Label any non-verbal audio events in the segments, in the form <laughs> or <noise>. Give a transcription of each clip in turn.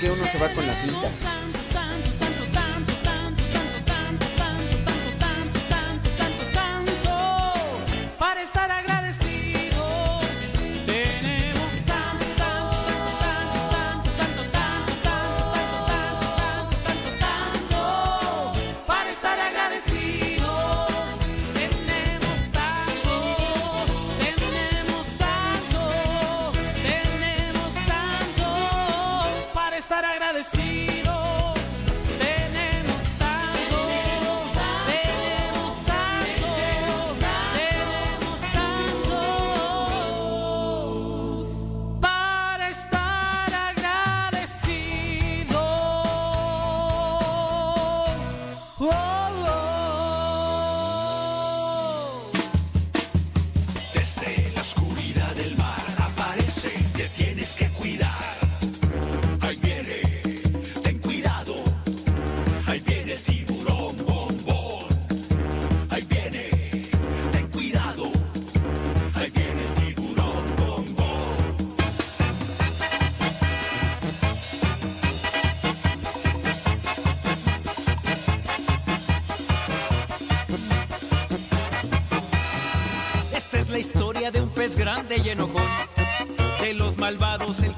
que uno se va con la pinta.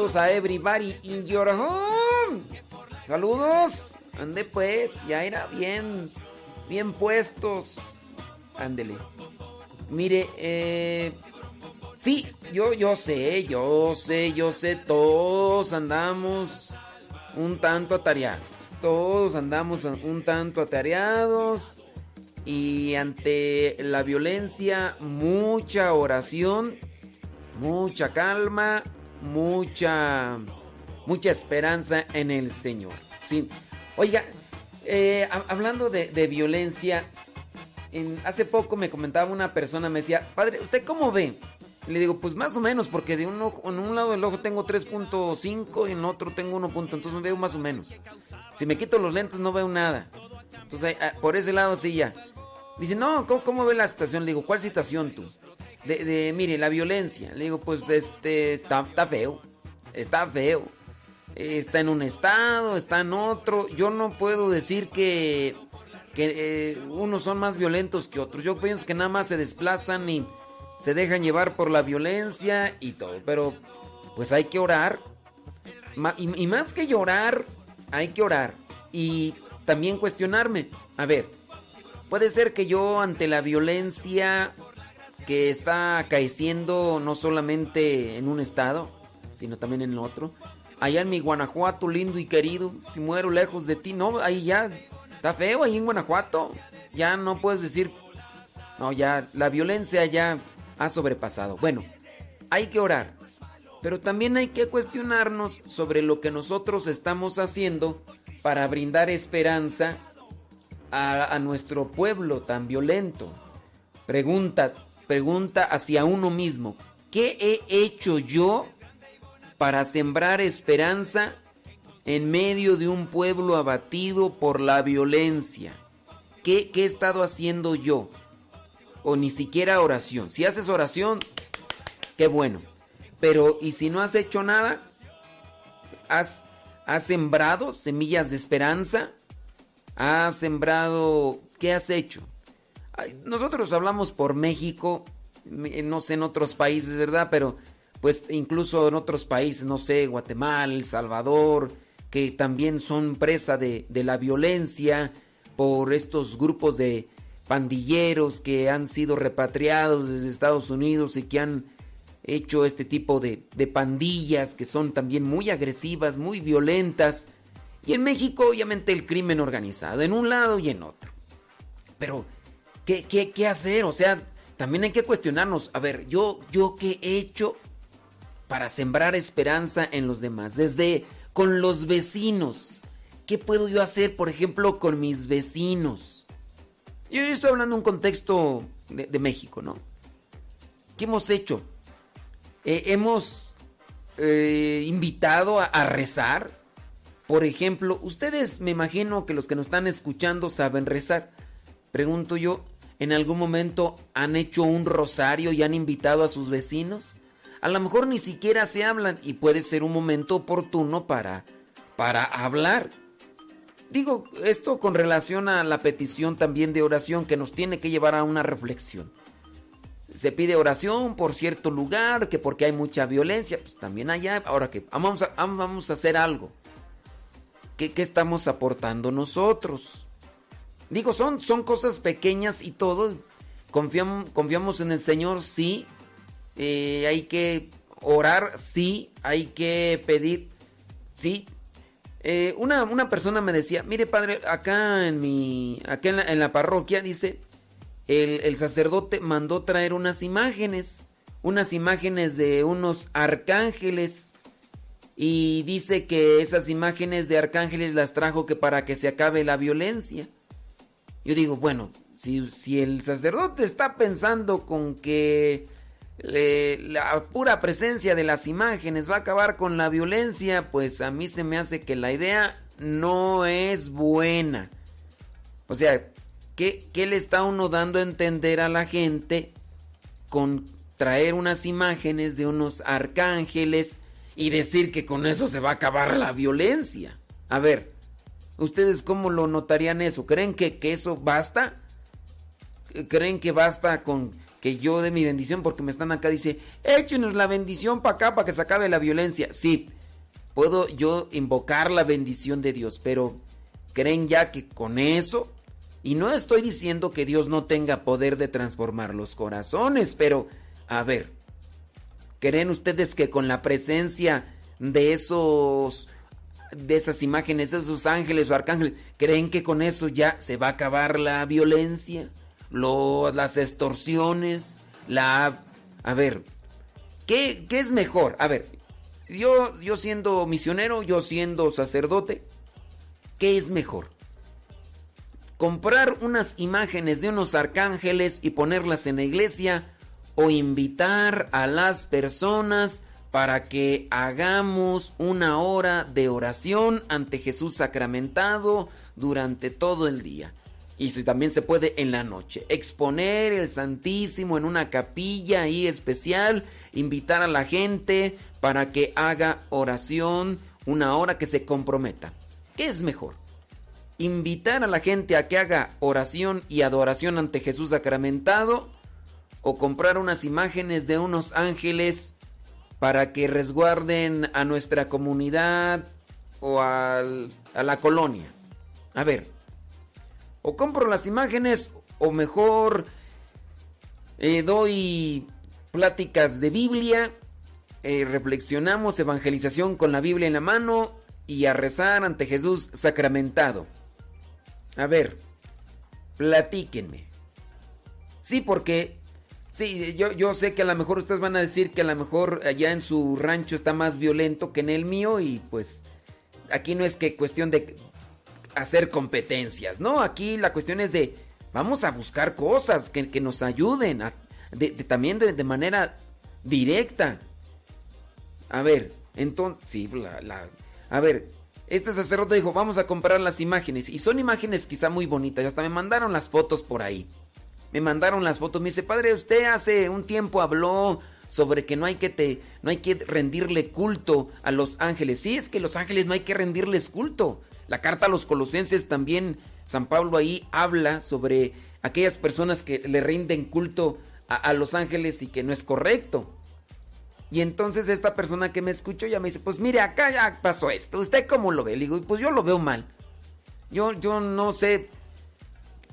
Saludos a everybody in your home. Saludos. Ande pues, ya era bien, bien puestos. Ándele. Mire, eh, sí, yo, yo sé, yo sé, yo sé, todos andamos un tanto atareados. Todos andamos un tanto atareados. Y ante la violencia, mucha oración, mucha calma, mucha, mucha esperanza en el Señor. Sí. Oiga, eh, ha- hablando de, de violencia, en- hace poco me comentaba una persona, me decía, padre, ¿usted cómo ve? Le digo, pues más o menos, porque de un ojo- en un lado del ojo tengo 3.5 y en otro tengo 1. punto, Entonces veo más o menos. Si me quito los lentes no veo nada. Entonces, ah, por ese lado sí ya. Dice, no, ¿cómo, cómo ve la situación? Le digo, ¿cuál situación tú? De, de, mire, la violencia. Le digo, pues este, está, está feo. Está feo. Está en un estado, está en otro. Yo no puedo decir que, que eh, unos son más violentos que otros. Yo pienso que nada más se desplazan y se dejan llevar por la violencia y todo. Pero pues hay que orar. Y más que llorar, hay que orar. Y también cuestionarme. A ver, puede ser que yo ante la violencia que está acaeciendo no solamente en un estado, sino también en el otro. Allá en mi Guanajuato lindo y querido, si muero lejos de ti, no, ahí ya está feo ahí en Guanajuato. Ya no puedes decir, no, ya la violencia ya ha sobrepasado. Bueno, hay que orar, pero también hay que cuestionarnos sobre lo que nosotros estamos haciendo para brindar esperanza a, a nuestro pueblo tan violento. Pregunta, pregunta hacia uno mismo, ¿qué he hecho yo para sembrar esperanza en medio de un pueblo abatido por la violencia? ¿Qué, qué he estado haciendo yo? O ni siquiera oración. Si haces oración, qué bueno. Pero, ¿y si no has hecho nada? ¿Has, has sembrado semillas de esperanza? ¿Has sembrado... ¿Qué has hecho? Nosotros hablamos por México, me- no sé en otros países, ¿verdad? Pero pues incluso en otros países, no sé, Guatemala, El Salvador, que también son presa de, de la violencia por estos grupos de pandilleros que han sido repatriados desde Estados Unidos y que han hecho este tipo de, de pandillas que son también muy agresivas, muy violentas. Y en México, obviamente, el crimen organizado, en un lado y en otro. Pero, ¿qué, hacer? O sea, también hay que cuestionarnos, a ver, yo, yo qué he hecho para sembrar esperanza en los demás, desde con los vecinos. ¿Qué puedo yo hacer, por ejemplo, con mis vecinos? Yo, estoy hablando en un contexto de, México, ¿no? ¿Qué hemos hecho? Eh, hemos eh, invitado a rezar. Por ejemplo, ustedes me imagino que los que nos están escuchando saben rezar. Pregunto yo, ¿en algún momento han hecho un rosario y han invitado a sus vecinos? A lo mejor ni siquiera se hablan y puede ser un momento oportuno para, para hablar. Digo esto con relación a la petición también de oración que nos tiene que llevar a una reflexión. Se pide oración por cierto lugar, que porque hay mucha violencia, pues también allá. Ahora que vamos a, vamos a hacer algo. ¿Qué, ¿Qué, estamos aportando nosotros? Digo, son, son cosas pequeñas y todo. Confiamos, confiamos en el Señor, sí. Eh, hay que orar, sí. Hay que pedir, sí. Eh, una, una, persona me decía, mire padre, acá en mi, acá en la, parroquia dice, el, el, sacerdote mandó traer unas imágenes, unas imágenes de unos arcángeles y dice que esas imágenes de arcángeles las trajo que para que se acabe la violencia. Yo digo, bueno, si, si el sacerdote está pensando con que la pura presencia de las imágenes va a acabar con la violencia, pues a mí se me hace que la idea no es buena. O sea, ¿qué, ¿qué, le está uno dando a entender a la gente con traer unas imágenes de unos arcángeles y decir que con eso se va a acabar la violencia? A ver, ¿Ustedes cómo lo notarían eso? ¿Creen que, eso basta? ¿Creen que basta con que yo dé mi bendición? Porque me están acá, dice, échenos la bendición para acá para que se acabe la violencia. Sí, puedo yo invocar la bendición de Dios, pero ¿creen ya que con eso? Y no estoy diciendo que Dios no tenga poder de transformar los corazones, pero a ver, ¿creen ustedes que con la presencia de esos de esas imágenes, de esos ángeles o arcángeles, creen que con eso ya se va a acabar la violencia, las extorsiones, la... A ver, ¿qué, ¿qué, es mejor? A ver, yo, yo siendo misionero, yo siendo sacerdote, ¿qué es mejor? ¿Comprar unas imágenes de unos arcángeles y ponerlas en la iglesia? ¿O invitar a las personas para que hagamos una hora de oración ante Jesús sacramentado durante todo el día. Y si también se puede en la noche. Exponer el Santísimo en una capilla ahí especial. Invitar a la gente para que haga oración una hora que se comprometa. ¿Qué es mejor? Invitar a la gente a que haga oración y adoración ante Jesús sacramentado. O comprar unas imágenes de unos ángeles para que resguarden a nuestra comunidad o a la colonia. A ver, o compro las imágenes o mejor eh, doy pláticas de Biblia, eh, reflexionamos evangelización con la Biblia en la mano y a rezar ante Jesús sacramentado. A ver, platíquenme. Sí, porque Sí, yo, yo sé que a lo mejor ustedes van a decir que a lo mejor allá en su rancho está más violento que en el mío y pues aquí no es que cuestión de hacer competencias, ¿no? Aquí la cuestión es de vamos a buscar cosas que, nos ayuden, también de, manera directa. A ver, entonces, sí, a ver, este sacerdote dijo, vamos a comprar las imágenes y son imágenes quizá muy bonitas, hasta me mandaron las fotos por ahí me mandaron las fotos. Me dice, padre, usted hace un tiempo habló sobre que no hay que te, no hay que rendirle culto a los ángeles. Sí, es que los ángeles no hay que rendirles culto. La carta a los colosenses también, San Pablo ahí habla sobre aquellas personas que le rinden culto a, los ángeles y que no es correcto. Y entonces esta persona que me escuchó ya me dice, pues mire, acá ya pasó esto. ¿Usted cómo lo ve? Le digo, pues yo lo veo mal. Yo, yo no sé.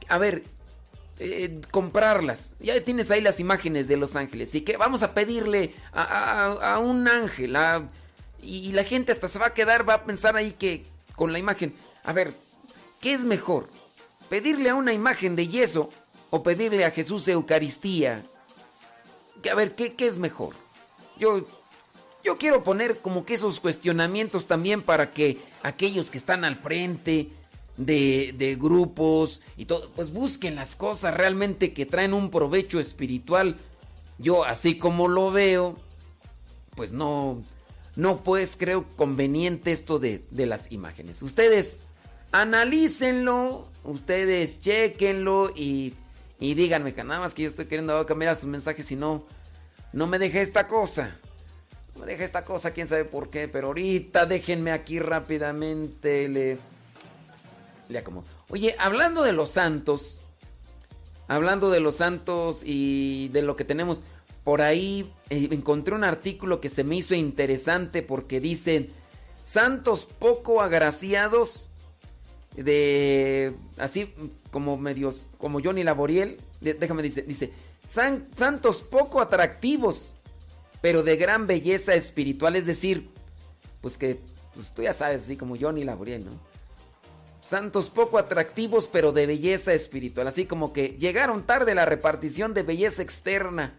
A ver, eh, comprarlas. Ya tienes ahí las imágenes de los ángeles. Y que vamos a pedirle a, un ángel. y la gente hasta se va a quedar, va a pensar ahí que con la imagen. A ver, ¿qué es mejor? ¿Pedirle a una imagen de yeso o pedirle a Jesús Eucaristía que, a ver, ¿qué, qué es mejor? Yo, yo quiero poner como que esos cuestionamientos también para que aquellos que están al frente de, de grupos y todo, pues busquen las cosas realmente que traen un provecho espiritual. Yo, así como lo veo, pues no, no pues creo conveniente esto de, de las imágenes. Ustedes analícenlo, ustedes chequenlo y, y díganme que nada más que yo estoy queriendo cambiar sus mensajes y no, no me deje esta cosa. No me deje esta cosa, quién sabe por qué, pero ahorita déjenme aquí rápidamente Oye, hablando de los santos, hablando de los santos y de lo que tenemos, por ahí eh, encontré un artículo que se me hizo interesante porque dice, santos poco agraciados de así como medios como Johnny Laboriel, déjame dice, dice, "San- santos poco atractivos, pero de gran belleza espiritual, es decir, pues que pues tú ya sabes, así como Johnny Laboriel, ¿no? Santos poco atractivos, pero de belleza espiritual, así como que llegaron tarde la repartición de belleza externa.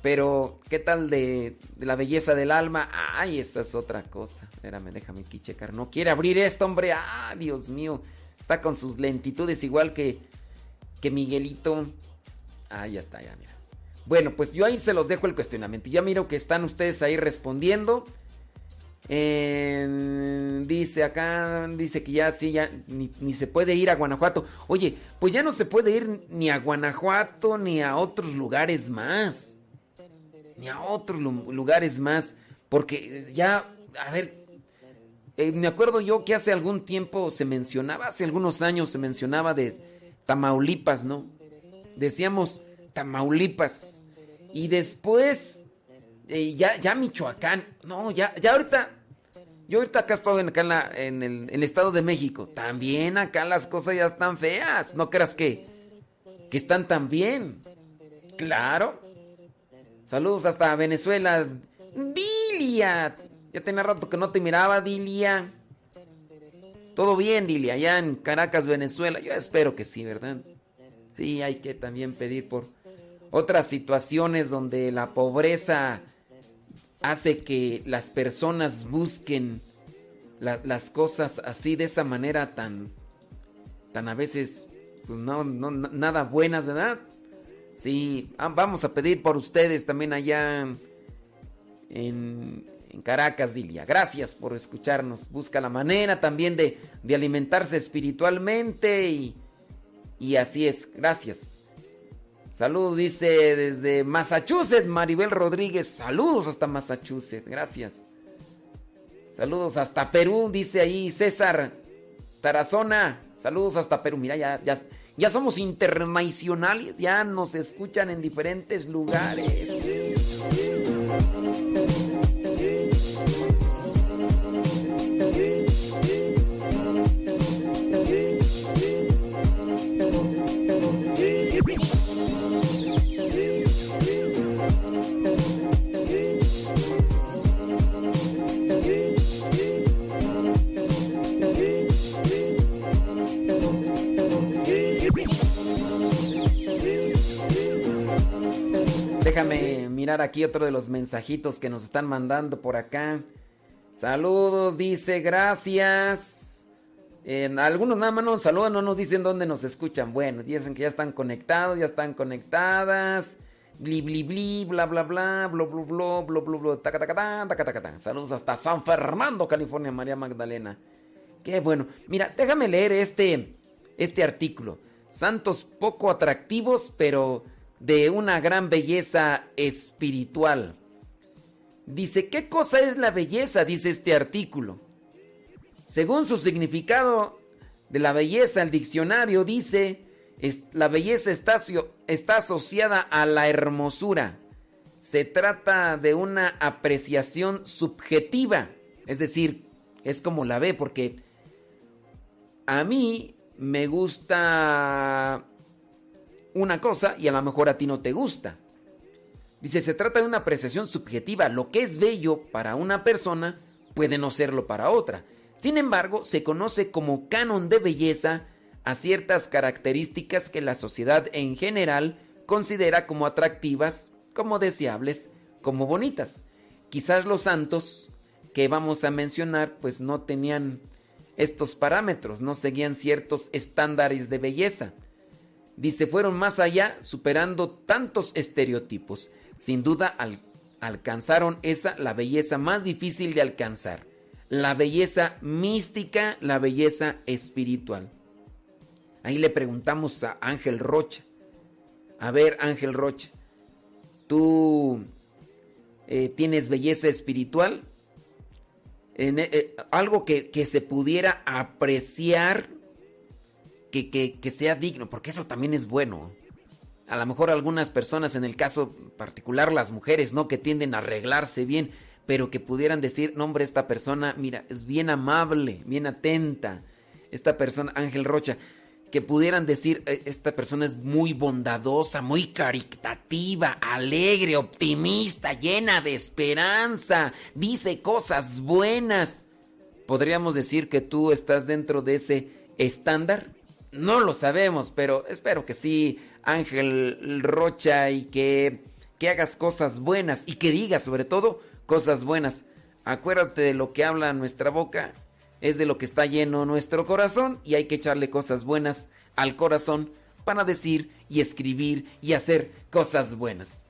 Pero, ¿qué tal de, la belleza del alma? Ay, esa es otra cosa. Espérame, déjame aquí checar. No quiere abrir esto, hombre. Ah, Dios mío. Está con sus lentitudes igual que, que Miguelito. Ah, ya está, ya, mira. Bueno, pues yo ahí se los dejo el cuestionamiento. Ya miro que están ustedes ahí respondiendo. Eh, dice acá, dice que ya sí, ya ni, se puede ir a Guanajuato. Oye, pues ya no se puede ir ni a Guanajuato ni a otros lugares más ni a otros lu- lugares más, porque ya, a ver, eh, me acuerdo yo que hace algún tiempo se mencionaba, hace algunos años se mencionaba de Tamaulipas, ¿no? Decíamos Tamaulipas, y después eh, ya, ya Michoacán, no, ya, ya ahorita, yo ahorita acá estoy en, acá en, el, en el Estado de México, también acá las cosas ya están feas, no creas que, que están tan bien, claro. Saludos hasta Venezuela. Dilia. Ya tenía rato que no te miraba, Dilia. Todo bien, Dilia, allá en Caracas, Venezuela. Yo espero que sí, ¿verdad? Sí, hay que también pedir por otras situaciones donde la pobreza hace que las personas busquen la- las cosas así de esa manera tan, tan a veces, pues no, no, na- nada buenas, ¿verdad? Sí, ah, vamos a pedir por ustedes también allá en, en Caracas, Dilia. Gracias por escucharnos. Busca la manera también de, de alimentarse espiritualmente y, y así es. Gracias. Saludos, dice desde Massachusetts, Maribel Rodríguez. Saludos hasta Massachusetts. Gracias. Saludos hasta Perú, dice ahí César Tarazona. Saludos hasta Perú. Mira, ya, ya, ya somos internacionales, ya nos escuchan en diferentes lugares. Déjame mirar aquí otro de los mensajitos que nos están mandando por acá. Saludos, dice, gracias. En algunos nada más nos saludan, no nos dicen dónde nos escuchan. Bueno, dicen que ya están conectados, ya están conectadas. Bli, bli, bli, bla, bla, bla, blo, blo, blo, blo, blo, blo, taca, taca, taca, taca, tan. Saludos hasta San Fernando, California, María Magdalena. Qué bueno. Mira, déjame leer este, este artículo. Santos poco atractivos, pero de una gran belleza espiritual. Dice, ¿qué cosa es la belleza? Dice este artículo. Según su significado de la belleza, el diccionario dice, la belleza está asociada a la hermosura. Se trata de una apreciación subjetiva, es decir, es como la ve, porque a mí me gusta una cosa y a lo mejor a ti no te gusta. Dice, se trata de una apreciación subjetiva. Lo que es bello para una persona puede no serlo para otra. Sin embargo, se conoce como canon de belleza a ciertas características que la sociedad en general considera como atractivas, como deseables, como bonitas. Quizás los santos que vamos a mencionar pues no tenían estos parámetros, no seguían ciertos estándares de belleza. Dice, fueron más allá, superando tantos estereotipos. Sin duda al- alcanzaron esa, la belleza más difícil de alcanzar. La belleza mística, la belleza espiritual. Ahí le preguntamos a Ángel Rocha. A ver, Ángel Rocha, ¿tú eh, tienes belleza espiritual? Eh, eh, algo que, que se pudiera apreciar, que, que- que sea digno, porque eso también es bueno. A lo mejor algunas personas, en el caso particular las mujeres, ¿no? Que tienden a arreglarse bien, pero que pudieran decir, no hombre, esta persona, mira, es bien amable, bien atenta. Esta persona, Ángel Rocha, que pudieran decir, "Eh, esta persona es muy bondadosa, muy caritativa, alegre, optimista, llena de esperanza, dice cosas buenas. ¿Podríamos decir que tú estás dentro de ese estándar? No lo sabemos, pero espero que sí, Ángel Rocha, y que, que hagas cosas buenas y que digas sobre todo cosas buenas. Acuérdate de lo que habla nuestra boca, es de lo que está lleno nuestro corazón y hay que echarle cosas buenas al corazón para decir y escribir y hacer cosas buenas.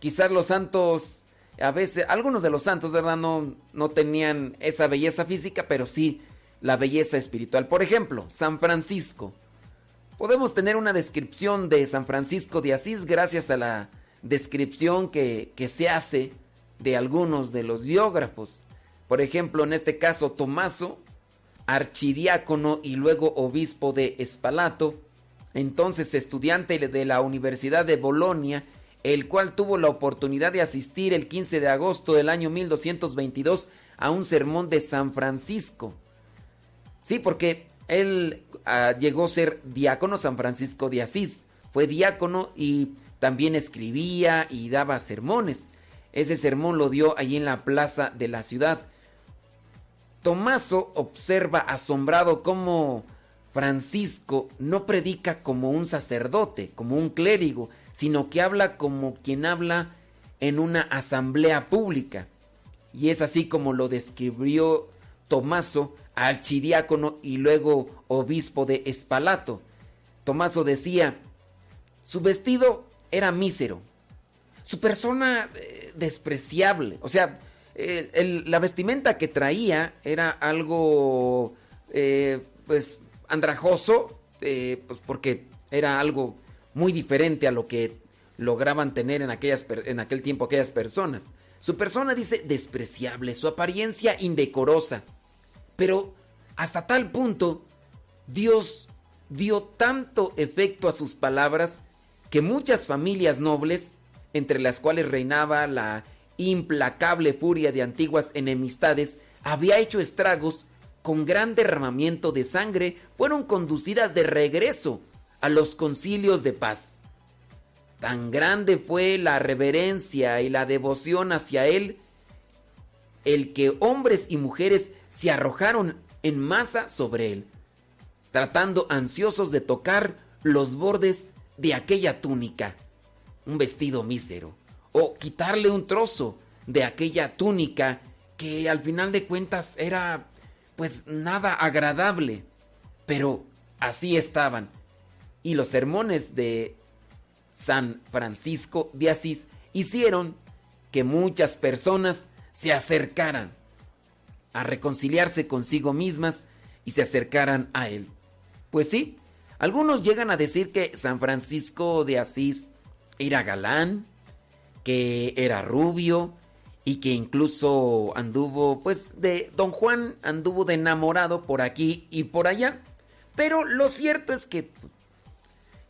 Quizás los santos, a veces, algunos de los santos, ¿verdad? No, no tenían esa belleza física, pero sí la belleza espiritual. Por ejemplo, San Francisco. Podemos tener una descripción de San Francisco de Asís gracias a la descripción que, que se hace de algunos de los biógrafos. Por ejemplo, en este caso, Tomaso, archidiácono y luego obispo de Espalato, entonces estudiante de la Universidad de Bolonia, el cual tuvo la oportunidad de asistir el 15 de agosto del año 1222 a un sermón de San Francisco. Sí, porque él ah, llegó a ser diácono San Francisco de Asís. Fue diácono y también escribía y daba sermones. Ese sermón lo dio allí en la plaza de la ciudad. Tomaso observa asombrado cómo Francisco no predica como un sacerdote, como un clérigo, sino que habla como quien habla en una asamblea pública. Y es así como lo describió Tomaso, archidiácono y luego obispo de Espalato. Tomaso decía, su vestido era mísero, su persona eh, despreciable, o sea, la vestimenta que traía era algo, eh, pues, andrajoso, eh, pues porque era algo muy diferente a lo que lograban tener en, en aquel tiempo aquellas personas. Su persona dice despreciable, su apariencia indecorosa. Pero hasta tal punto, Dios dio tanto efecto a sus palabras que muchas familias nobles, entre las cuales reinaba la implacable furia de antiguas enemistades, había hecho estragos con gran derramamiento de sangre, fueron conducidas de regreso a los concilios de paz. Tan grande fue la reverencia y la devoción hacia él, el que hombres y mujeres se arrojaron en masa sobre él, tratando ansiosos de tocar los bordes de aquella túnica, un vestido mísero, o quitarle un trozo de aquella túnica que al final de cuentas era pues nada agradable, pero así estaban. Y los sermones de San Francisco de Asís hicieron que muchas personas se acercaran a reconciliarse consigo mismas y se acercaran a él. Pues sí, algunos llegan a decir que San Francisco de Asís era galán, que era rubio y que incluso anduvo, pues de Don Juan anduvo de enamorado por aquí y por allá. Pero lo cierto es que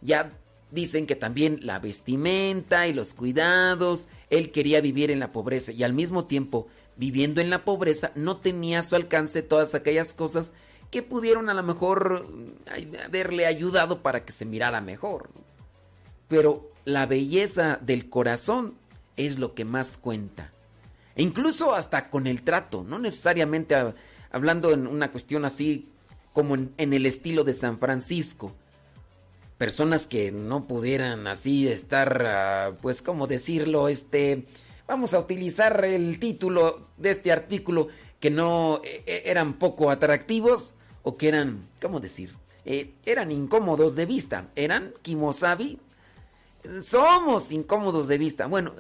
ya dicen que también la vestimenta y los cuidados, él quería vivir en la pobreza y al mismo tiempo viviendo en la pobreza no tenía a su alcance todas aquellas cosas que pudieron a lo mejor ay, haberle ayudado para que se mirara mejor. Pero la belleza del corazón es lo que más cuenta. E incluso hasta con el trato, no necesariamente hablando en una cuestión así como en el estilo de San Francisco. Personas que no pudieran así estar, ah, pues, ¿cómo decirlo? Este, vamos a utilizar el título de este artículo que no eh, eh, eran poco atractivos o que eran, ¿cómo decir? Eh, eran incómodos de vista. Eran kimosabi. Somos incómodos de vista. Bueno,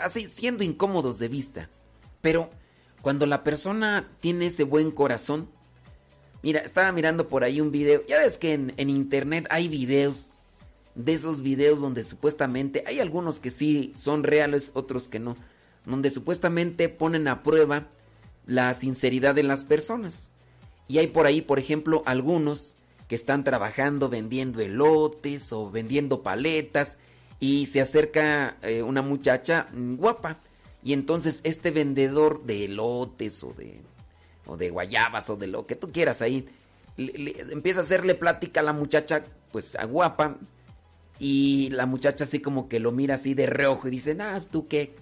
así siendo incómodos de vista. Pero cuando la persona tiene ese buen corazón, mira, estaba mirando por ahí un video. Ya ves que en, internet hay videos de esos videos donde supuestamente hay algunos que sí son reales, otros que no, donde supuestamente ponen a prueba la sinceridad de las personas. Y hay por ahí, por ejemplo, algunos que están trabajando vendiendo elotes o vendiendo paletas y se acerca eh, una muchacha guapa y entonces este vendedor de elotes o de, o de guayabas o de lo que tú quieras ahí empieza a hacerle plática a la muchacha pues a guapa y la muchacha así como que lo mira así de reojo y dice, ah, tú qué,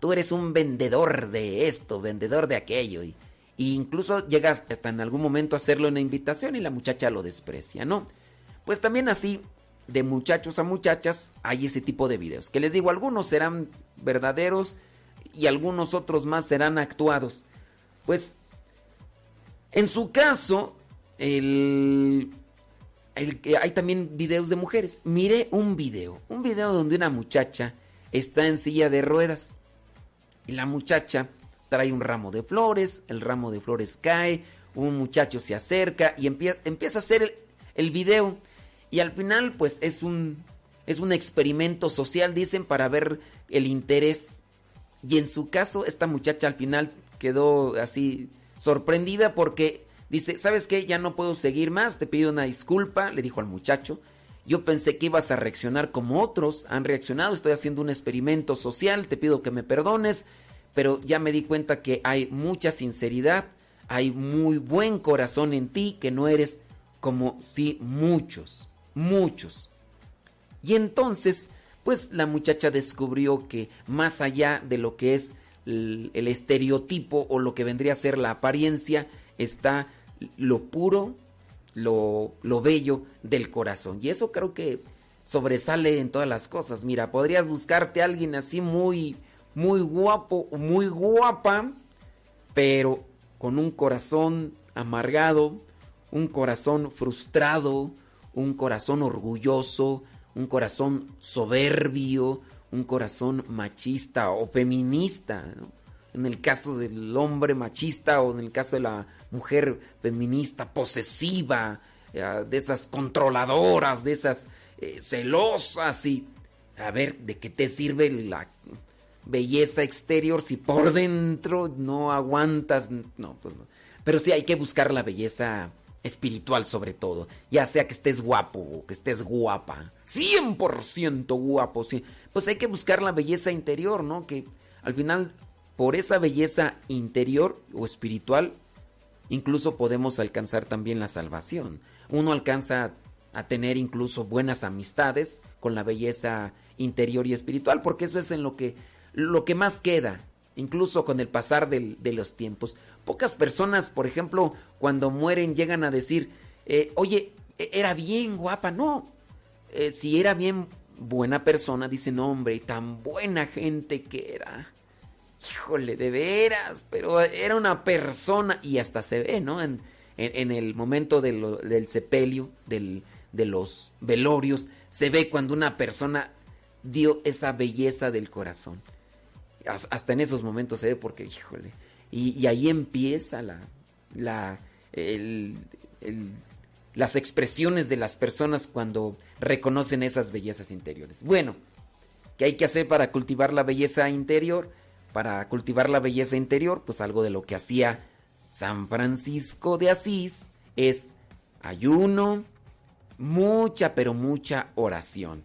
tú eres un vendedor de esto, vendedor de aquello. Y, incluso llegas hasta en algún momento a hacerle una invitación y la muchacha lo desprecia, ¿no? Pues también así, de muchachos a muchachas, hay ese tipo de videos. Que les digo, algunos serán verdaderos y algunos otros más serán actuados. Pues, en su caso, el, hay también videos de mujeres. Miré un video, un video donde una muchacha está en silla de ruedas y la muchacha trae un ramo de flores, el ramo de flores cae, un muchacho se acerca y empieza, empieza a hacer el, el, video. Y al final, pues es un, es un experimento social, dicen, para ver el interés. Y en su caso, esta muchacha al final quedó así sorprendida porque dice, ¿sabes qué? Ya no puedo seguir más, te pido una disculpa, le dijo al muchacho. Yo pensé que ibas a reaccionar como otros han reaccionado. Estoy haciendo un experimento social. Te pido que me perdones. Pero ya me di cuenta que hay mucha sinceridad. Hay muy buen corazón en ti. Que no eres como si muchos. Muchos. Y entonces, pues la muchacha descubrió que más allá de lo que es el, estereotipo o lo que vendría a ser la apariencia, está lo puro, lo, lo bello del corazón. Y eso creo que sobresale en todas las cosas. Mira, podrías buscarte a alguien así muy, muy guapo, muy guapa, pero con un corazón amargado, un corazón frustrado, un corazón orgulloso, un corazón soberbio, un corazón machista o feminista. En el caso del hombre machista o en el caso de la mujer feminista posesiva, eh, de esas controladoras, de esas eh, celosas y a ver, ¿de qué te sirve la belleza exterior si por dentro no aguantas? No, pues no. Pero sí hay que buscar la belleza espiritual sobre todo, ya sea que estés guapo o que estés guapa, 100% guapo, sí. Pues hay que buscar la belleza interior, ¿no? Que al final por esa belleza interior o espiritual incluso podemos alcanzar también la salvación. Uno alcanza a tener incluso buenas amistades con la belleza interior y espiritual, porque eso es en lo que, lo que más queda, incluso con el pasar de los tiempos. Pocas personas, por ejemplo, cuando mueren llegan a decir, eh, oye, e, era bien guapa, no, eh, si era bien buena persona, dicen, hombre, tan buena gente que era. Híjole, de veras, pero era una persona y hasta se ve, ¿no? En, en, el momento del sepelio, del, de los velorios, se ve cuando una persona dio esa belleza del corazón. Hasta en esos momentos se ve porque, híjole, y, ahí empieza la, la, las expresiones de las personas cuando reconocen esas bellezas interiores. Bueno, ¿qué hay que hacer para cultivar la belleza interior? para cultivar la belleza interior, pues algo de lo que hacía San Francisco de Asís es ayuno, mucha, pero mucha oración.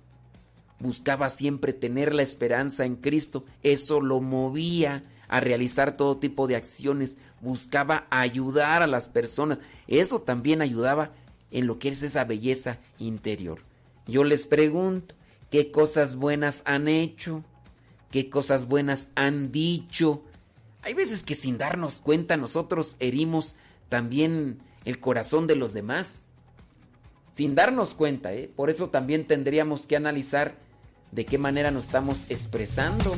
Buscaba siempre tener la esperanza en Cristo, eso lo movía a realizar todo tipo de acciones, buscaba ayudar a las personas, eso también ayudaba en lo que es esa belleza interior. Yo les pregunto, ¿qué cosas buenas han hecho? qué cosas buenas han dicho. Hay veces que sin darnos cuenta nosotros herimos también el corazón de los demás. sin darnos cuenta, ¿eh? Por eso también tendríamos que analizar de qué manera nos estamos expresando.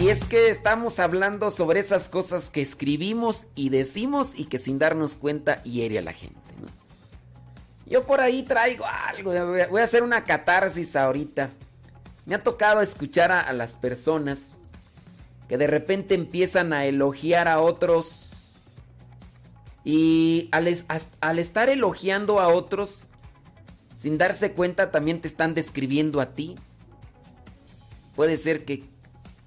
Y es que estamos hablando sobre esas cosas que escribimos y decimos y que sin darnos cuenta hiere a la gente. Yo por ahí traigo algo, voy a- hacer una catarsis ahorita. Me ha tocado escuchar a, las personas que de repente empiezan a elogiar a otros y al estar elogiando a otros, sin darse cuenta también te están describiendo a ti. Puede ser que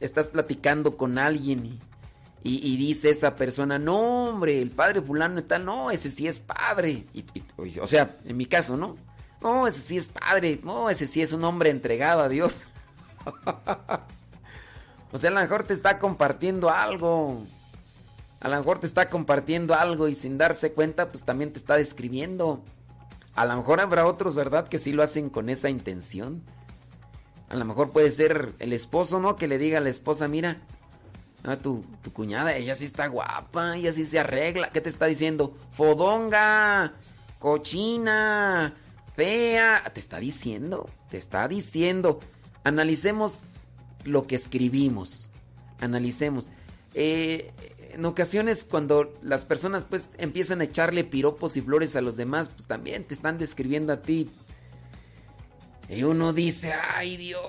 estás platicando con alguien y, dice esa persona, no hombre, el padre fulano tal, no, ese sí es padre. O sea, en mi caso, ¿no? No, ese sí es padre, no, ese sí es un hombre entregado a Dios. <laughs> o sea, a lo mejor te está compartiendo algo. A lo mejor te está compartiendo algo y sin darse cuenta, pues también te está describiendo. A lo mejor habrá otros, ¿verdad? Que sí lo hacen con esa intención. A lo mejor puede ser el esposo, ¿no? Que le diga a la esposa, mira, a tu, tu cuñada, ella sí está guapa, ella sí se arregla. ¿Qué te está diciendo? Fodonga, cochina, fea. Te está diciendo, te está diciendo. Analicemos lo que escribimos. Analicemos. Eh, en ocasiones cuando las personas pues empiezan a echarle piropos y flores a los demás, pues también te están describiendo a ti. Y uno dice, ay Dios.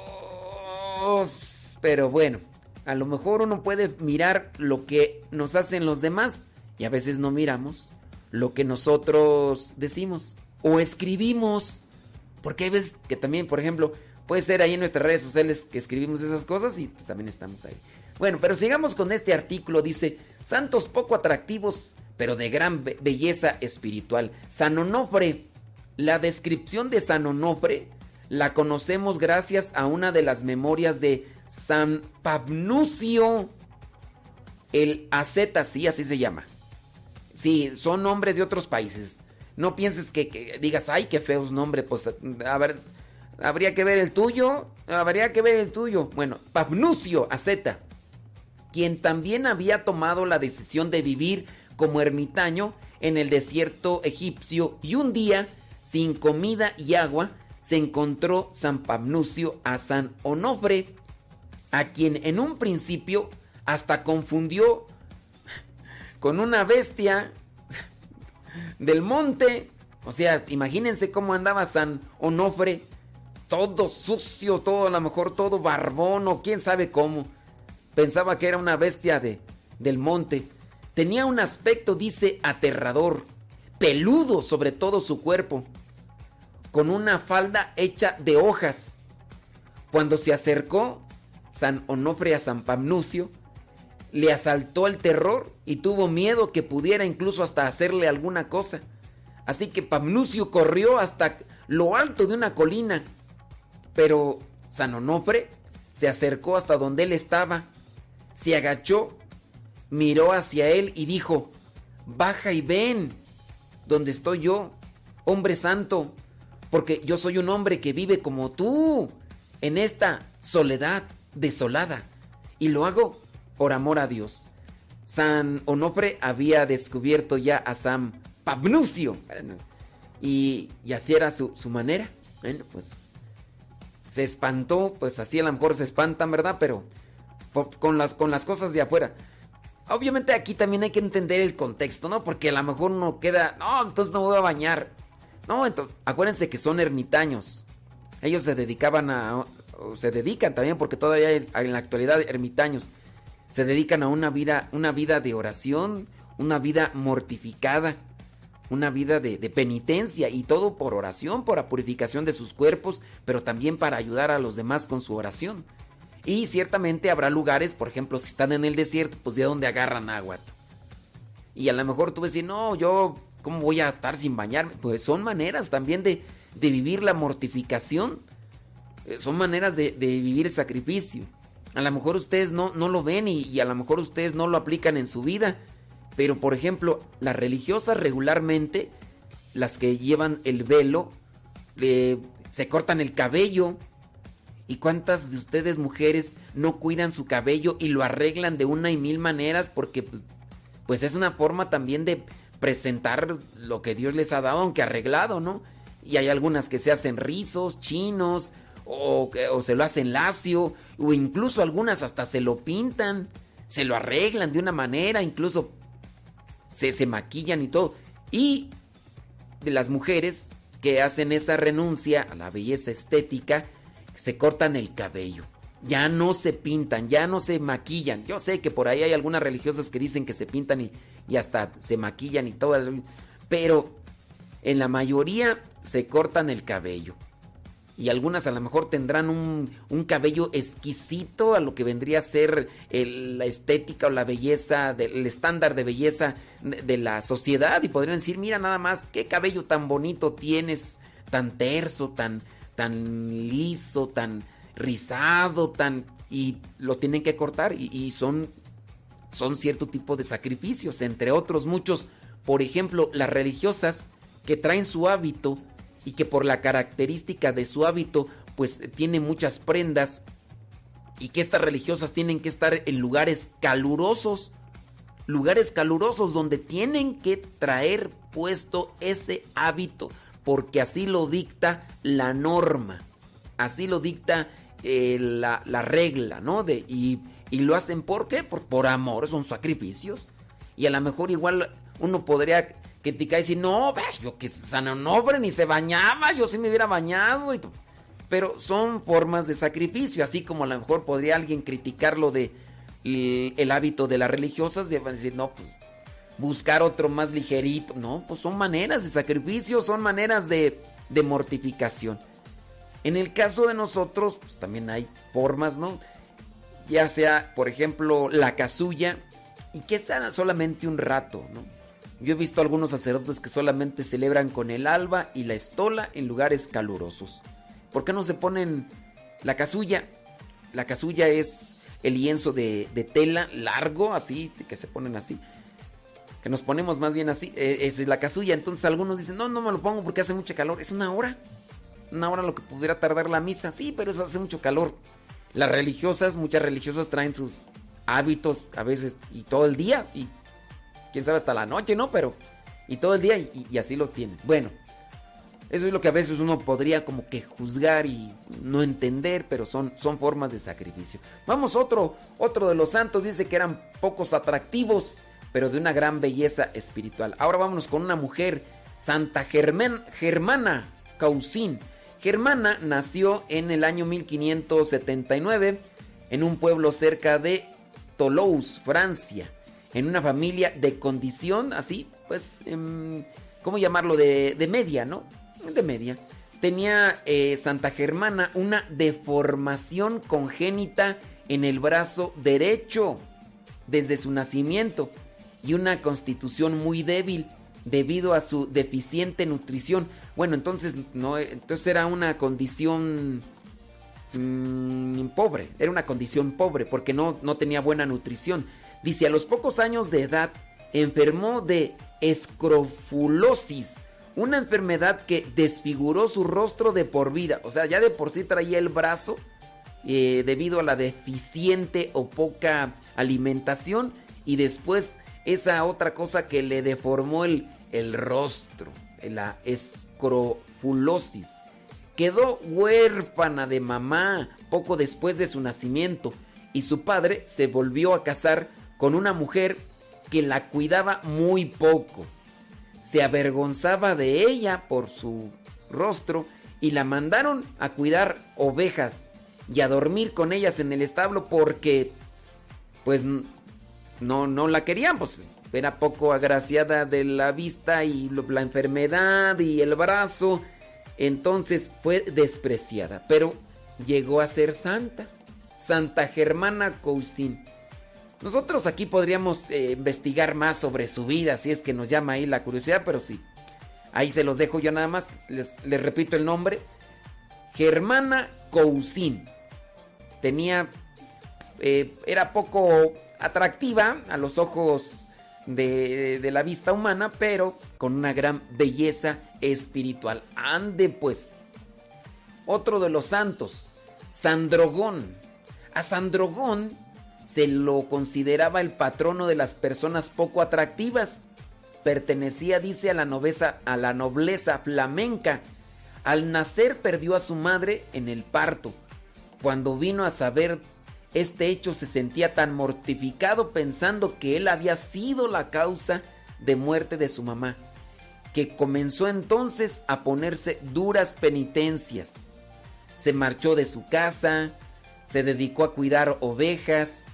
Pero bueno, a lo mejor uno puede mirar lo que nos hacen los demás y a veces no miramos lo que nosotros decimos o escribimos. Porque hay veces que también, por ejemplo, puede ser ahí en nuestras redes sociales que escribimos esas cosas y pues también estamos ahí. Bueno, pero sigamos con este artículo. Dice, santos poco atractivos, pero de gran be- belleza espiritual. San Onofre. La descripción de San Onofre la conocemos gracias a una de las memorias de San Pabnucio. El Aceta, sí, así se llama. Sí, son nombres de otros países. No pienses que, digas, ay, qué feos nombres. Pues, a ver, habría que ver el tuyo. Habría que ver el tuyo. Bueno, Pabnucio Aceta, quien también había tomado la decisión de vivir como ermitaño en el desierto egipcio y un día, sin comida y agua, se encontró San Pabnucio a San Onofre, a quien en un principio hasta confundió con una bestia del monte. O sea, imagínense cómo andaba San Onofre, todo sucio, todo a lo mejor todo barbón o quién sabe cómo. Pensaba que era una bestia de, del monte. Tenía un aspecto, dice, aterrador, peludo sobre todo su cuerpo, con una falda hecha de hojas. Cuando se acercó San Onofre a San Pamnucio, le asaltó el terror y tuvo miedo que pudiera incluso hasta hacerle alguna cosa. Así que Pamnucio corrió hasta lo alto de una colina. Pero San Onofre se acercó hasta donde él estaba, se agachó, miró hacia él y dijo, baja y ven, donde estoy yo, hombre santo, porque yo soy un hombre que vive como tú, en esta soledad desolada, y lo hago por amor a Dios. San Onofre había descubierto ya a San Pabnucio, y, así era su, su manera. Bueno, pues se espantó, pues así a lo mejor se espantan, ¿verdad? Pero con las, con las cosas de afuera. Obviamente aquí también hay que entender el contexto, ¿no? Porque a lo mejor uno queda, no, entonces no voy a bañar. No, entonces, acuérdense que son ermitaños. Ellos se dedicaban a, se dedican también, porque todavía en la actualidad ermitaños, se dedican a una vida, una vida de oración, una vida mortificada, una vida de, penitencia y todo por oración, por la purificación de sus cuerpos, pero también para ayudar a los demás con su oración. Y ciertamente habrá lugares, por ejemplo, si están en el desierto, pues de donde agarran agua. Y a lo mejor tú decir, no, yo, ¿cómo voy a estar sin bañarme? Pues son maneras también de, de vivir la mortificación. eh, son maneras de, de vivir el sacrificio. A lo mejor ustedes no, no lo ven y, a lo mejor ustedes no lo aplican en su vida. Pero por ejemplo, las religiosas regularmente, las que llevan el velo, se cortan el cabello. ¿Y cuántas de ustedes mujeres no cuidan su cabello y lo arreglan de una y mil maneras? Porque pues, pues es una forma también de presentar lo que Dios les ha dado, aunque arreglado, ¿no? Y hay algunas que se hacen rizos, chinos, o, o se lo hacen lacio, o incluso algunas hasta se lo pintan, se lo arreglan de una manera, incluso se, se maquillan y todo. Y de las mujeres que hacen esa renuncia a la belleza estética, se cortan el cabello. Ya no se pintan, ya no se maquillan. Yo sé que por ahí hay algunas religiosas que dicen que se pintan y, y hasta se maquillan y todo. Pero en la mayoría se cortan el cabello. Y algunas a lo mejor tendrán un, un cabello exquisito a lo que vendría a ser la estética o la belleza, el estándar de belleza de, la sociedad. Y podrían decir, mira nada más, qué cabello tan bonito tienes, tan terso, tan, tan liso, tan rizado, tan... Y lo tienen que cortar y son, son cierto tipo de sacrificios, entre otros muchos. Por ejemplo, las religiosas que traen su hábito y que por la característica de su hábito pues tiene muchas prendas y que estas religiosas tienen que estar en lugares calurosos, lugares calurosos donde tienen que traer puesto ese hábito porque así lo dicta la norma, así lo dicta eh, la, la regla, ¿no? De, y lo hacen ¿por qué? Por, por amor, son sacrificios. Y a lo mejor igual uno podría criticar y decir, no, yo que San Onofre ni se bañaba, yo sí me hubiera bañado. pero son formas de sacrificio, así como a lo mejor podría alguien criticar lo de el hábito de las religiosas, de decir, no, pues buscar otro más ligerito. No, pues son maneras de sacrificio, son maneras de, de mortificación. En el caso de nosotros, pues también hay formas, ¿no? Ya sea, por ejemplo, la casulla, y que sea solamente un rato, ¿no? Yo he visto algunos sacerdotes que solamente celebran con el alba y la estola en lugares calurosos. ¿Por qué no se ponen la casulla? La casulla es el lienzo de, de tela largo, así, que se ponen así. Que nos ponemos más bien así. eh, es la casulla. Entonces algunos dicen, no, no me lo pongo porque hace mucho calor. Es una hora. Una hora lo que pudiera tardar la misa. Sí, pero eso hace mucho calor. Las religiosas, muchas religiosas traen sus hábitos a veces y todo el día. Y quién sabe hasta la noche, ¿no? Pero... Y todo el día y, así lo tienen. Bueno. Eso es lo que a veces uno podría como que juzgar y no entender, pero son, son formas de sacrificio. Vamos, otro, otro de los santos dice que eran pocos atractivos, pero de una gran belleza espiritual. Ahora vámonos con una mujer, Santa Germana Causín. Germana nació en el año 1579 en un pueblo cerca de Toulouse, Francia, en una familia de condición así, pues, em, ¿cómo llamarlo? De, de media, ¿no? De media. Tenía eh, Santa Germana una deformación congénita en el brazo derecho desde su nacimiento y una constitución muy débil debido a su deficiente nutrición. Bueno, entonces entonces era una condición mm, pobre, era una condición pobre porque no, no tenía buena nutrición. Dice, a los pocos años de edad enfermó de escrofulosis, una enfermedad que desfiguró su rostro de por vida. O sea, ya de por sí traía el brazo eh, debido a la deficiente o poca alimentación y después esa otra cosa que le deformó el, el rostro, la escrofulosis. Quedó huérfana de mamá poco después de su nacimiento y su padre se volvió a casar con una mujer que la cuidaba muy poco. Se avergonzaba de ella por su rostro y la mandaron a cuidar ovejas y a dormir con ellas en el establo porque pues no, no la querían, pues era poco agraciada de la vista y la enfermedad y el brazo, entonces fue despreciada, pero llegó a ser santa, Santa Germana Cousin. Nosotros aquí podríamos eh, investigar más sobre su vida, si es que nos llama ahí la curiosidad, pero sí, ahí se los dejo yo nada más, les, les repito el nombre, Germana Cousin. Tenía, eh, era poco atractiva a los ojos de, de la vista humana, pero con una gran belleza espiritual. Ande pues. Otro de los santos, Sandrogón. A Sandrogón se lo consideraba el patrono de las personas poco atractivas. Pertenecía, dice, a la, nobleza, a la nobleza flamenca. Al nacer perdió a su madre en el parto. Cuando vino a saber este hecho se sentía tan mortificado pensando que él había sido la causa de muerte de su mamá, que comenzó entonces a ponerse duras penitencias. Se marchó de su casa, se dedicó a cuidar ovejas.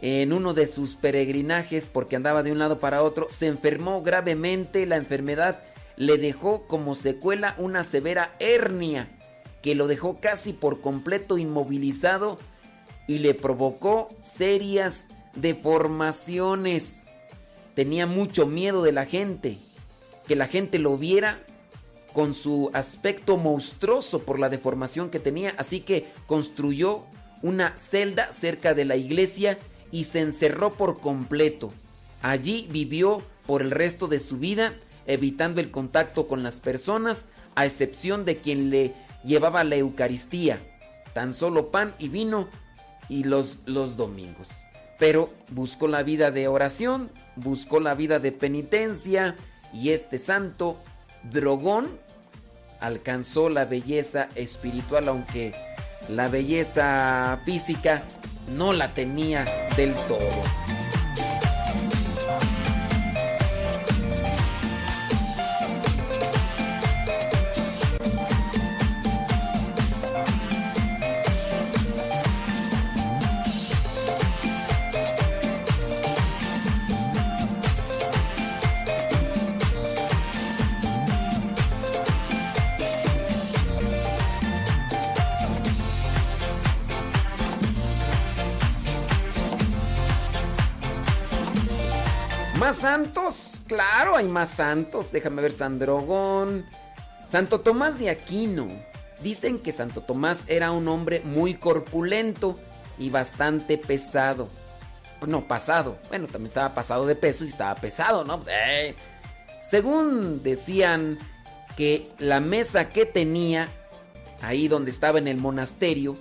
En uno de sus peregrinajes, porque andaba de un lado para otro, se enfermó gravemente. La enfermedad le dejó como secuela una severa hernia que lo dejó casi por completo inmovilizado y le provocó serias deformaciones. Tenía mucho miedo de la gente, que la gente lo viera con su aspecto monstruoso por la deformación que tenía, así que construyó una celda cerca de la iglesia y se encerró por completo. Allí vivió por el resto de su vida, evitando el contacto con las personas, a excepción de quien le llevaba la Eucaristía, tan solo pan y vino y los, los domingos. Pero buscó la vida de oración, buscó la vida de penitencia y este santo drogón alcanzó la belleza espiritual, aunque la belleza física no la tenía del todo. ¿Más santos? Claro, hay más santos. Déjame ver, Sandrogón. Santo Tomás de Aquino. Dicen que Santo Tomás era un hombre muy corpulento y bastante pesado. No, pasado. Bueno, también estaba pasado de peso y estaba pesado, ¿no? Pues, eh. Según decían que la mesa que tenía, ahí donde estaba en el monasterio,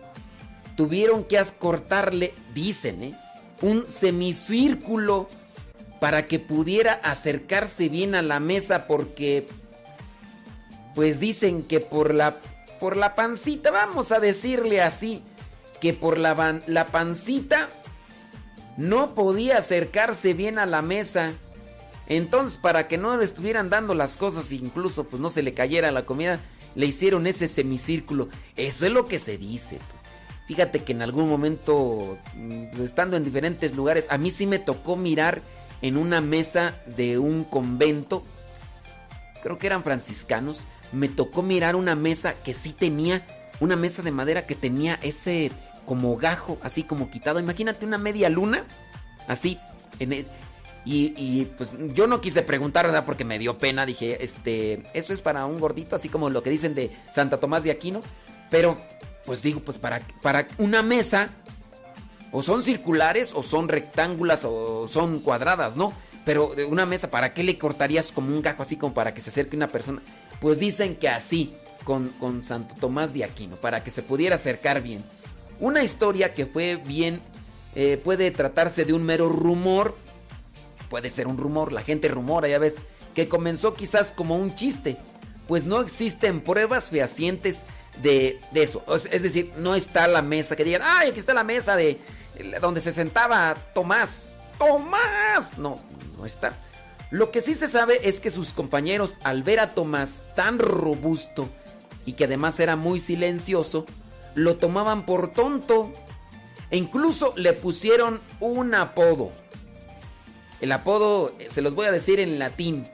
tuvieron que cortarle, dicen, ¿eh? un semicírculo para que pudiera acercarse bien a la mesa porque pues dicen que por la por la pancita, vamos a decirle así, que por la, la pancita no podía acercarse bien a la mesa. Entonces, para que no le estuvieran dando las cosas, incluso pues no se le cayera la comida, le hicieron ese semicírculo. Eso es lo que se dice. Fíjate que en algún momento, mm, estando en diferentes lugares, a mí sí me tocó mirar en una mesa de un convento, creo que eran franciscanos, me tocó mirar una mesa que sí tenía, una mesa de madera que tenía ese como gajo, así como quitado. Imagínate una media luna, así, en el, y, pues yo no quise preguntar, ¿verdad? Porque me dio pena. Dije, este, eso es para un gordito, así como lo que dicen de Santa Tomás de Aquino. Pero, pues digo, pues para, para una mesa, o son circulares, o son rectángulas, o son cuadradas, ¿no? Pero una mesa, ¿para qué le cortarías como un gajo así como para que se acerque una persona? Pues dicen que así, con, con Santo Tomás de Aquino, para que se pudiera acercar bien. Una historia que fue bien, eh, puede tratarse de un mero rumor, puede ser un rumor, la gente rumora, ya ves, que comenzó quizás como un chiste, pues no existen pruebas fehacientes de, de eso. Es decir, no está la mesa que digan, ay, aquí está la mesa de donde se sentaba Tomás. Tomás. No, no está. Lo que sí se sabe es que sus compañeros, al ver a Tomás tan robusto y que además era muy silencioso, lo tomaban por tonto e incluso le pusieron un apodo. El apodo se los voy a decir en latín.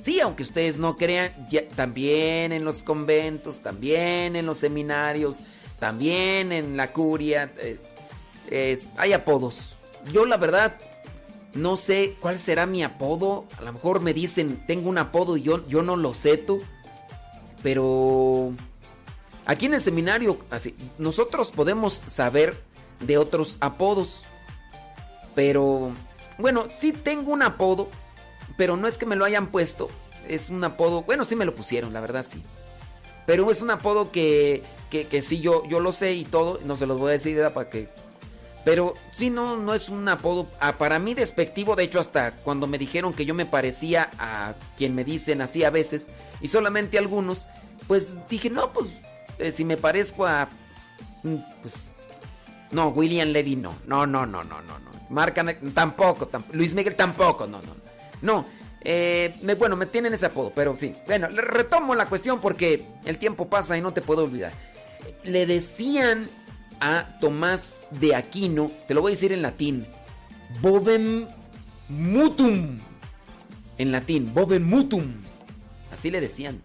Sí, aunque ustedes no crean, también en los conventos, también en los seminarios, también en la curia, eh, hay apodos. Yo la verdad no sé cuál será mi apodo. A lo mejor me dicen, tengo un apodo y yo, yo no lo sé tú. Pero Aquí en el seminario, así, nosotros podemos saber de otros apodos. Pero, bueno, sí tengo un apodo, pero no es que me lo hayan puesto. Es un apodo, bueno, sí me lo pusieron, la verdad sí. Pero es un apodo que, que, que sí yo, yo lo sé y todo, no se los voy a decir ¿verdad? para que... Pero sí, no, no es un apodo ah, para mí despectivo. De hecho, hasta cuando me dijeron que yo me parecía a quien me dicen así a veces, y solamente algunos, pues dije, no, pues eh, si me parezco a... mm, Pues no, William Levy no. No, no, no, no, no, no. Marca tampoco, tam- Luis Miguel tampoco, no, no. No, eh, bueno, me tienen ese apodo, pero sí. Bueno, retomo la cuestión porque el tiempo pasa y no te puedo olvidar. Le decían a Tomás de Aquino, te lo voy a decir en latín, Bovem mutum. En latín, Bovem mutum. Así le decían.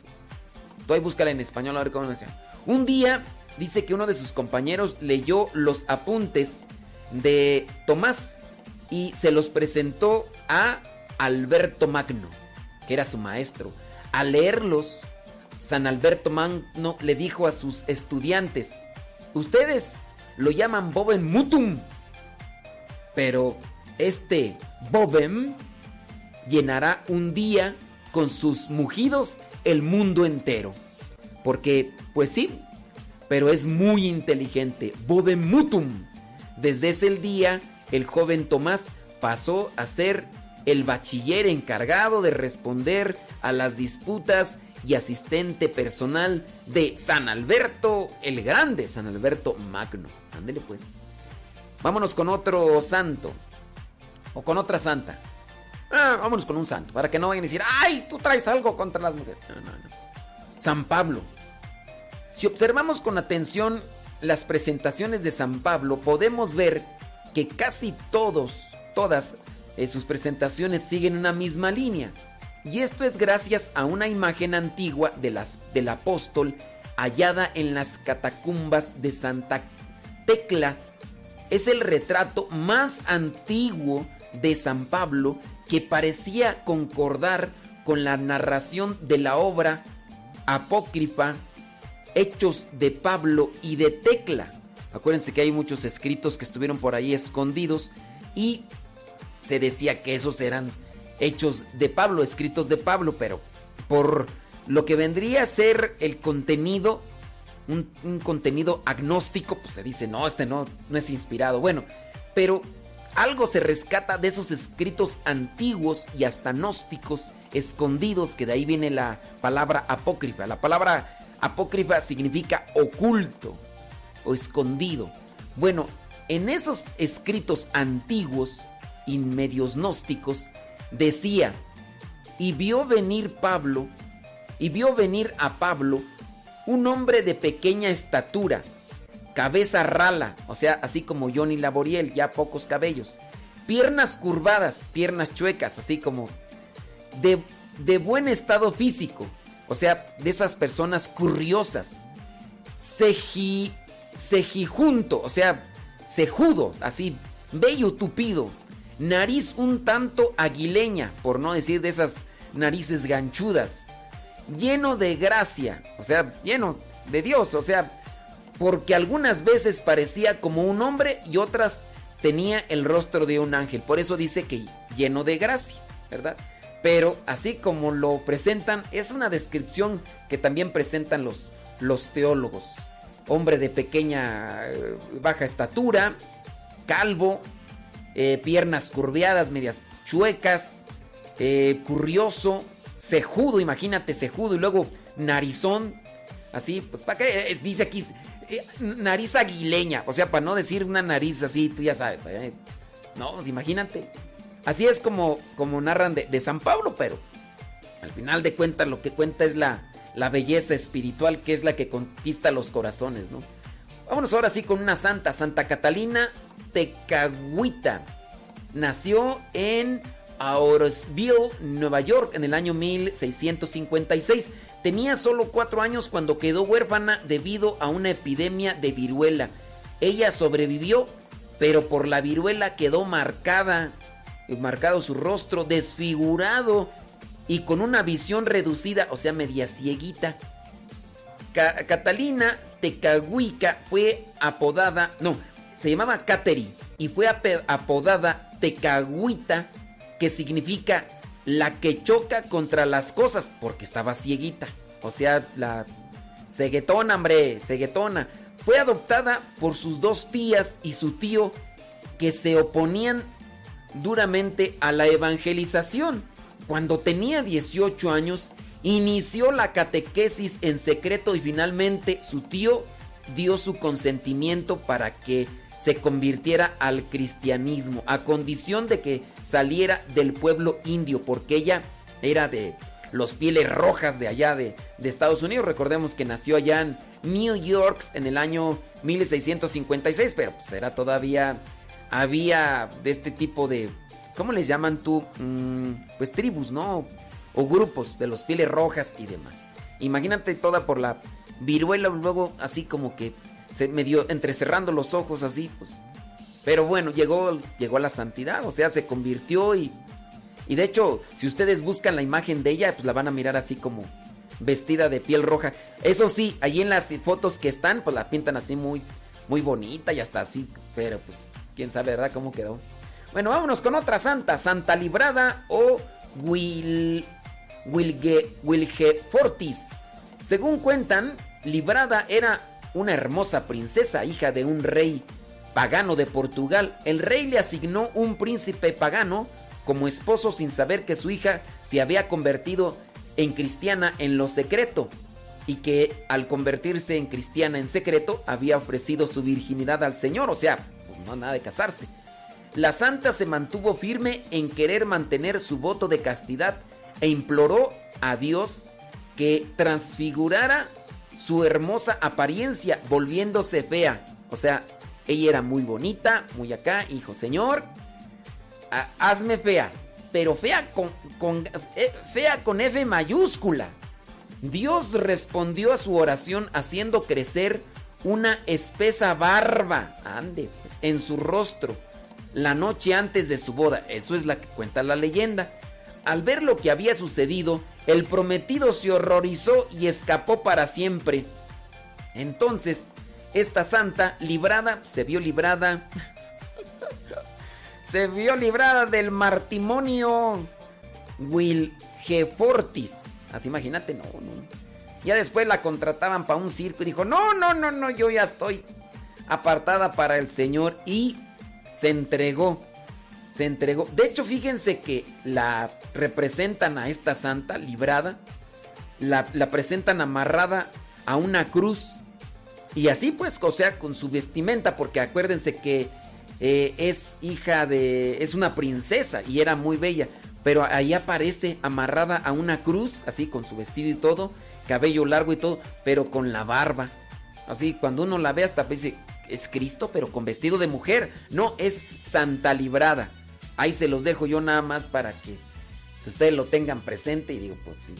Tú ahí búscala en español a ver cómo lo decían. Un día dice que uno de sus compañeros leyó los apuntes de Tomás y se los presentó a Alberto Magno, que era su maestro. Al leerlos, San Alberto Magno le dijo a sus estudiantes, ustedes lo llaman Bovem Mutum, pero este Bovem llenará un día con sus mugidos el mundo entero. Porque, pues sí, pero es muy inteligente. Bovem mutum. Desde ese día, el joven Tomás pasó a ser el bachiller encargado de responder a las disputas y asistente personal de San Alberto el Grande, San Alberto Magno. Ándele pues. Vámonos con otro santo. O con otra santa. Ah, vámonos con un santo. Para que no vayan a decir, ¡ay! Tú traes algo contra las mujeres. No, no, no. San Pablo. Si observamos con atención las presentaciones de San Pablo, podemos ver que casi todos, todas eh, sus presentaciones siguen una misma línea. Y esto es gracias a una imagen antigua de las, del apóstol hallada en las catacumbas de Santa Tecla. Es el retrato más antiguo de San Pablo que parecía concordar con la narración de la obra apócrifa Hechos de Pablo y de Tecla. Acuérdense que hay muchos escritos que estuvieron por ahí escondidos y se decía que esos eran hechos de Pablo, escritos de Pablo, pero por lo que vendría a ser el contenido, un, contenido agnóstico, pues se dice, no, este no, no es inspirado. Bueno, pero algo se rescata de esos escritos antiguos y hasta gnósticos escondidos, que de ahí viene la palabra apócrifa. La palabra apócrifa significa oculto o escondido. Bueno, en esos escritos antiguos y medios gnósticos decía, y vio venir Pablo, y vio venir a Pablo un hombre de pequeña estatura, cabeza rala, o sea, así como Johnny Laboriel, ya pocos cabellos, piernas curvadas, piernas chuecas, así como de, de buen estado físico, o sea, de esas personas curiosas, ceji, cejijunto, o sea, cejudo, así, bello tupido, nariz un tanto aguileña, por no decir de esas narices ganchudas, lleno de gracia, o sea, lleno de Dios, o sea, porque algunas veces parecía como un hombre y otras tenía el rostro de un ángel, por eso dice que lleno de gracia, ¿verdad? Pero así como lo presentan, es una descripción que también presentan los, los teólogos. Hombre de pequeña, eh, baja estatura, calvo, eh, piernas curveadas, medias chuecas, eh, curioso, cejudo, imagínate, cejudo, y luego narizón, así, pues para qué, Eh, dice aquí, nariz aguileña, o sea, para no decir una nariz así, tú ya sabes, no, pues imagínate. Así es como, como narran de, de San Pablo, pero al final de cuentas lo que cuenta es la, la belleza espiritual que es la que conquista los corazones, ¿no? Vámonos ahora sí con una santa, Santa Catalina Tecagüita. Nació en Aurosville, Nueva York, en el año 1656. Tenía solo cuatro años cuando quedó huérfana debido a una epidemia de viruela. Ella sobrevivió, pero por la viruela quedó marcada, marcado su rostro, desfigurado y con una visión reducida, o sea, media cieguita. Ca- Catalina Tecahuica fue apodada, no, se llamaba Kateri y fue apodada Tecahuita, que significa la que choca contra las cosas, porque estaba cieguita. O sea, la ceguetona, hombre, ceguetona. Fue adoptada por sus dos tías y su tío que se oponían duramente a la evangelización. Cuando tenía 18 años, inició la catequesis en secreto y finalmente su tío dio su consentimiento para que se convirtiera al cristianismo, a condición de que saliera del pueblo indio, porque ella era de los pieles rojas de allá de, de Estados Unidos. Recordemos que nació allá en New York en el año 1656, pero pues era todavía, había de este tipo de, ¿cómo les llaman tú? Mm, pues tribus, ¿no? O grupos de los pieles rojas y demás. Imagínate toda por la viruela, luego así como que se medio entrecerrando los ojos así, pues. Pero bueno, llegó, llegó a la santidad, o sea, se convirtió y y de hecho, si ustedes buscan la imagen de ella, pues la van a mirar así como vestida de piel roja. Eso sí, allí en las fotos que están, pues la pintan así muy, muy bonita y hasta así. Pero pues, quién sabe, ¿verdad? ¿Cómo quedó? Bueno, vámonos con otra santa. Santa Librada o Wil, Wilge, Wilgefortis. Según cuentan, Librada era una hermosa princesa, hija de un rey pagano de Portugal. El rey le asignó un príncipe pagano como esposo sin saber que su hija se había convertido en cristiana en lo secreto y que al convertirse en cristiana en secreto había ofrecido su virginidad al Señor, o sea, pues no nada de casarse. La santa se mantuvo firme en querer mantener su voto de castidad e imploró a Dios que transfigurara su hermosa apariencia volviéndose fea. O sea, ella era muy bonita, muy acá, hijo Señor, hazme fea, pero fea con, eh, fea con F mayúscula. Dios respondió a su oración haciendo crecer una espesa barba, pues, en su rostro la noche antes de su boda. Eso es la que cuenta la leyenda. Al ver lo que había sucedido, el prometido se horrorizó y escapó para siempre. Entonces, esta santa, librada, se vio librada <laughs> se vio librada del martimonio Wilgefortis. Así imagínate, no, no. Ya después la contrataban para un circo y dijo, no, no, no, no, yo ya estoy apartada para el Señor y se entregó. Se entregó. De hecho, fíjense que la representan a esta santa librada, la, presentan amarrada a una cruz. Y así pues, o sea, con su vestimenta, porque acuérdense que eh, es hija de. es una princesa y era muy bella. Pero ahí aparece amarrada a una cruz, así con su vestido y todo, cabello largo y todo, pero con la barba. Así, cuando uno la ve hasta dice, es Cristo, pero con vestido de mujer. No, es Santa Librada. Ahí se los dejo yo nada más para que ustedes lo tengan presente y digo, pues sí.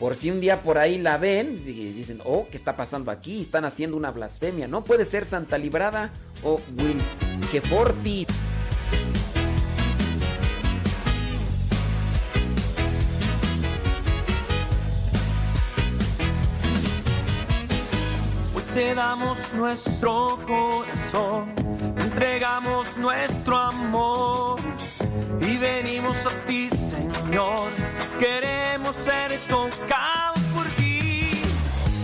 Por si un día por ahí la ven y dicen, oh, ¿qué está pasando aquí? Están haciendo una blasfemia. No puede ser Santa Librada o Will Forti. Hoy te damos nuestro corazón, entregamos nuestro amor venimos a ti, Señor. Queremos ser tocados por ti.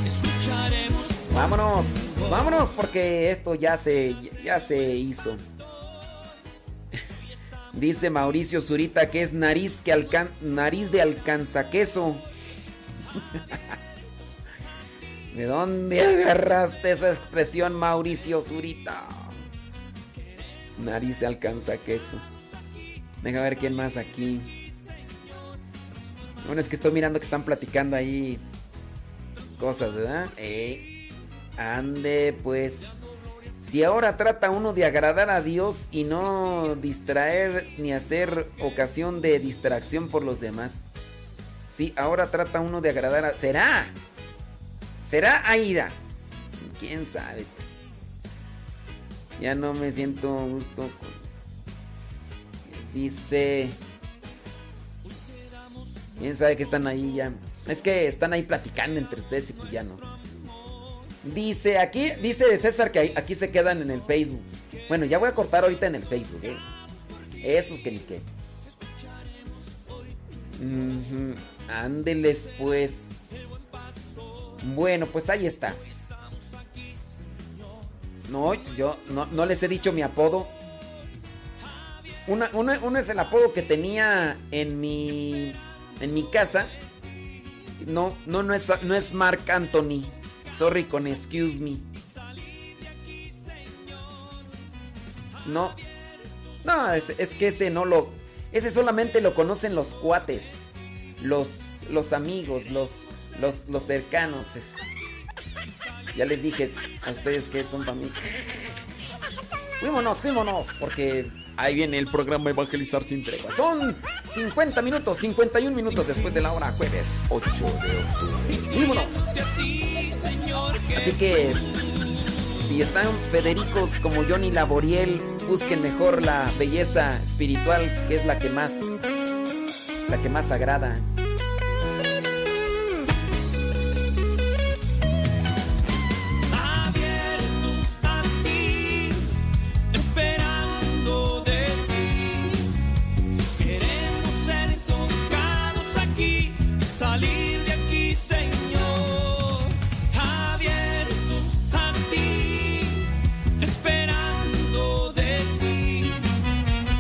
Escucharemos Vámonos, vámonos porque esto ya se, ya se hizo. Dice Mauricio Zurita que es nariz, que alcan nariz de alcanzaqueso. <laughs> ¿De dónde agarraste esa expresión, Mauricio Zurita? Nariz de alcanzaqueso. Deja ver quién más aquí. Bueno, es que estoy mirando que están platicando ahí cosas, ¿verdad? Eh, ande, pues. Si ahora trata uno de agradar a Dios y no distraer ni hacer ocasión de distracción por los demás. Si ahora trata uno de agradar a. ¿Será? ¿Será Aida? ¿Quién sabe? Ya no me siento gusto. Dice. ¿Quién sabe que están ahí ya? Es que están ahí platicando entre ustedes y pues ya no. Dice aquí, dice César que aquí se quedan en el Facebook. Bueno, ya voy a cortar ahorita en el Facebook, ¿eh? Eso que ni qué. Ándeles pues. Bueno, pues ahí está. No, yo no, les he dicho mi apodo. Una, uno es el apodo que tenía en mi en mi casa. No, no, no es, no es Mark Anthony. Sorry con excuse me. No. No, es, que ese no lo. Ese solamente lo conocen los cuates. Los, los amigos, los, los, los cercanos. Ya les dije a ustedes que son para mí. Fuímonos, fuímonos, porque ahí viene el programa Evangelizar sin tregua. Son 50 minutos, 51 minutos después de la hora, jueves 8 de octubre. Fuímonos. Así que si están Federicos como Johnny Laboriel, busquen mejor la belleza espiritual, que es la que más la que más agrada.